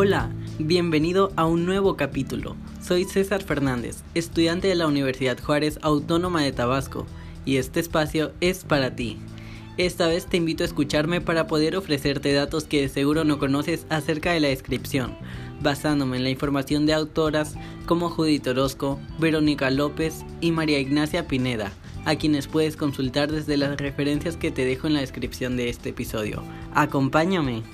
Hola, bienvenido a un nuevo capítulo. Soy César Fernández, estudiante de la Universidad Juárez Autónoma de Tabasco, y este espacio es para ti. Esta vez te invito a escucharme para poder ofrecerte datos que de seguro no conoces acerca de la descripción, basándome en la información de autoras como Judith Orozco, Verónica López y María Ignacia Pineda, a quienes puedes consultar desde las referencias que te dejo en la descripción de este episodio. Acompáñame.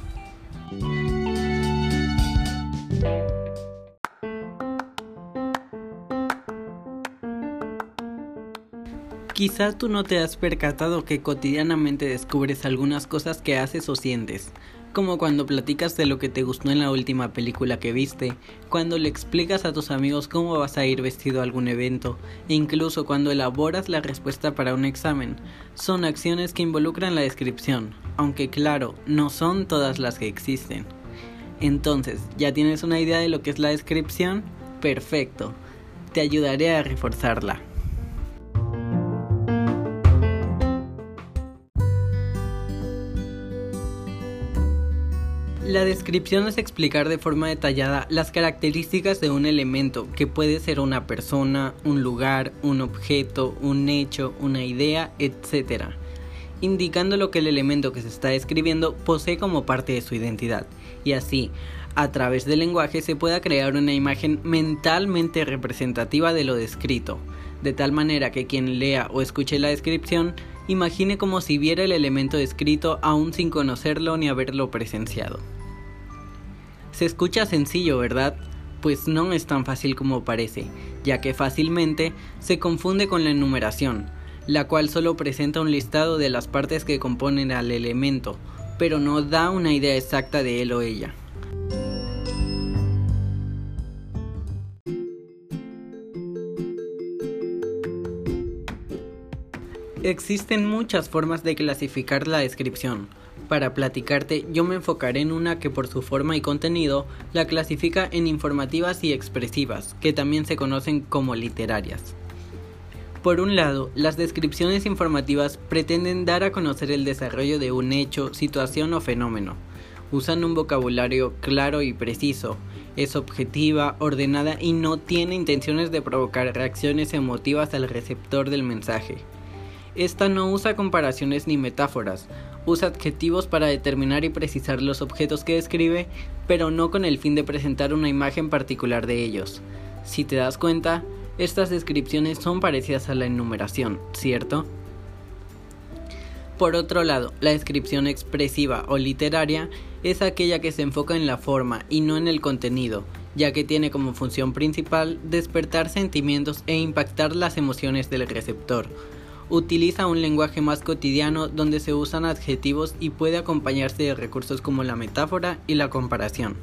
Quizá tú no te has percatado que cotidianamente descubres algunas cosas que haces o sientes, como cuando platicas de lo que te gustó en la última película que viste, cuando le explicas a tus amigos cómo vas a ir vestido a algún evento, e incluso cuando elaboras la respuesta para un examen. Son acciones que involucran la descripción, aunque claro, no son todas las que existen. Entonces, ¿ya tienes una idea de lo que es la descripción? Perfecto. Te ayudaré a reforzarla. La descripción es explicar de forma detallada las características de un elemento, que puede ser una persona, un lugar, un objeto, un hecho, una idea, etc., indicando lo que el elemento que se está describiendo posee como parte de su identidad, y así, a través del lenguaje se pueda crear una imagen mentalmente representativa de lo descrito, de tal manera que quien lea o escuche la descripción imagine como si viera el elemento descrito aún sin conocerlo ni haberlo presenciado. Se escucha sencillo, ¿verdad? Pues no es tan fácil como parece, ya que fácilmente se confunde con la enumeración, la cual solo presenta un listado de las partes que componen al elemento, pero no da una idea exacta de él o ella. Existen muchas formas de clasificar la descripción. Para platicarte, yo me enfocaré en una que por su forma y contenido la clasifica en informativas y expresivas, que también se conocen como literarias. Por un lado, las descripciones informativas pretenden dar a conocer el desarrollo de un hecho, situación o fenómeno. Usan un vocabulario claro y preciso, es objetiva, ordenada y no tiene intenciones de provocar reacciones emotivas al receptor del mensaje. Esta no usa comparaciones ni metáforas, usa adjetivos para determinar y precisar los objetos que describe, pero no con el fin de presentar una imagen particular de ellos. Si te das cuenta, estas descripciones son parecidas a la enumeración, ¿cierto? Por otro lado, la descripción expresiva o literaria es aquella que se enfoca en la forma y no en el contenido, ya que tiene como función principal despertar sentimientos e impactar las emociones del receptor utiliza un lenguaje más cotidiano donde se usan adjetivos y puede acompañarse de recursos como la metáfora y la comparación.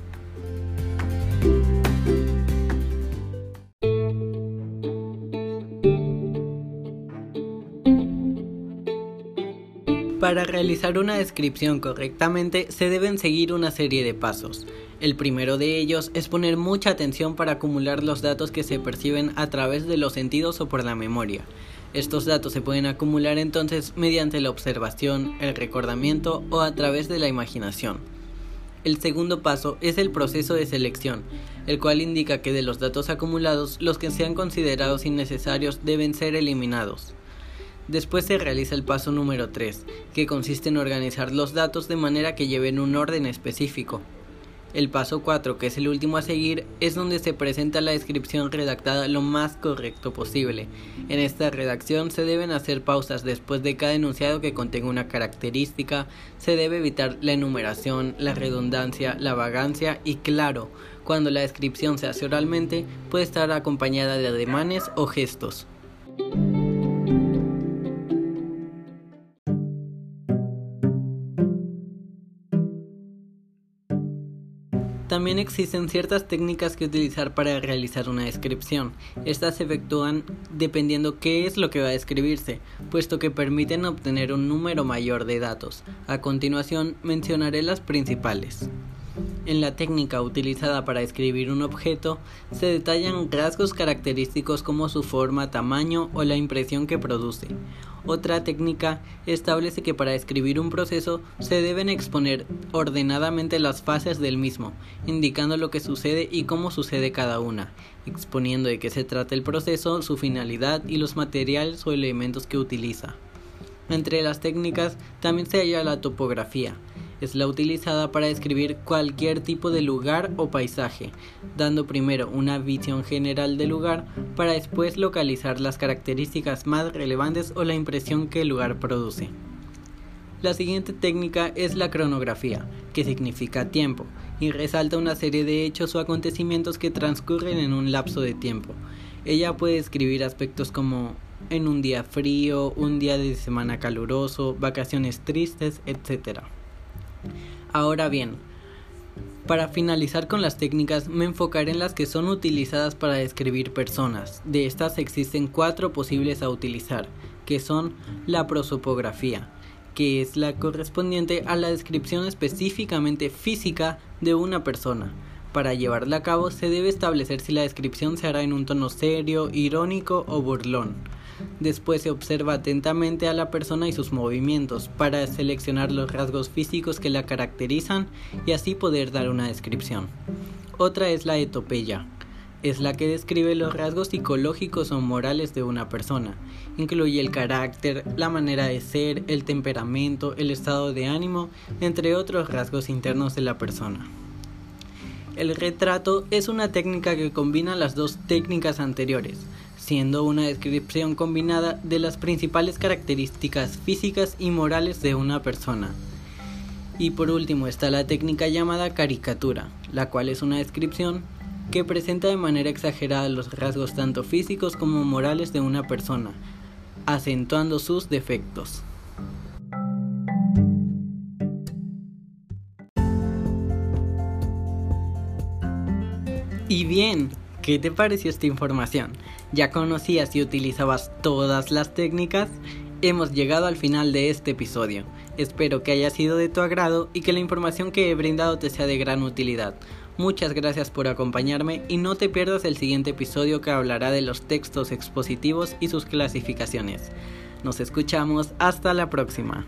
Para realizar una descripción correctamente se deben seguir una serie de pasos. El primero de ellos es poner mucha atención para acumular los datos que se perciben a través de los sentidos o por la memoria. Estos datos se pueden acumular entonces mediante la observación, el recordamiento o a través de la imaginación. El segundo paso es el proceso de selección, el cual indica que de los datos acumulados los que sean considerados innecesarios deben ser eliminados. Después se realiza el paso número 3, que consiste en organizar los datos de manera que lleven un orden específico. El paso 4, que es el último a seguir, es donde se presenta la descripción redactada lo más correcto posible. En esta redacción se deben hacer pausas después de cada enunciado que contenga una característica, se debe evitar la enumeración, la redundancia, la vagancia y claro, cuando la descripción se hace oralmente, puede estar acompañada de ademanes o gestos. También existen ciertas técnicas que utilizar para realizar una descripción. Estas se efectúan dependiendo qué es lo que va a describirse, puesto que permiten obtener un número mayor de datos. A continuación mencionaré las principales. En la técnica utilizada para describir un objeto se detallan rasgos característicos como su forma, tamaño o la impresión que produce. Otra técnica establece que para escribir un proceso se deben exponer ordenadamente las fases del mismo, indicando lo que sucede y cómo sucede cada una, exponiendo de qué se trata el proceso, su finalidad y los materiales o elementos que utiliza. Entre las técnicas también se halla la topografía, es la utilizada para describir cualquier tipo de lugar o paisaje, dando primero una visión general del lugar para después localizar las características más relevantes o la impresión que el lugar produce. La siguiente técnica es la cronografía, que significa tiempo, y resalta una serie de hechos o acontecimientos que transcurren en un lapso de tiempo. Ella puede describir aspectos como en un día frío, un día de semana caluroso, vacaciones tristes, etc. Ahora bien, para finalizar con las técnicas me enfocaré en las que son utilizadas para describir personas. De estas existen cuatro posibles a utilizar, que son la prosopografía, que es la correspondiente a la descripción específicamente física de una persona. Para llevarla a cabo se debe establecer si la descripción se hará en un tono serio, irónico o burlón. Después se observa atentamente a la persona y sus movimientos para seleccionar los rasgos físicos que la caracterizan y así poder dar una descripción. Otra es la etopeya. Es la que describe los rasgos psicológicos o morales de una persona. Incluye el carácter, la manera de ser, el temperamento, el estado de ánimo, entre otros rasgos internos de la persona. El retrato es una técnica que combina las dos técnicas anteriores, siendo una descripción combinada de las principales características físicas y morales de una persona. Y por último está la técnica llamada caricatura, la cual es una descripción que presenta de manera exagerada los rasgos tanto físicos como morales de una persona, acentuando sus defectos. Y bien, ¿qué te pareció esta información? ¿Ya conocías y utilizabas todas las técnicas? Hemos llegado al final de este episodio. Espero que haya sido de tu agrado y que la información que he brindado te sea de gran utilidad. Muchas gracias por acompañarme y no te pierdas el siguiente episodio que hablará de los textos expositivos y sus clasificaciones. Nos escuchamos hasta la próxima.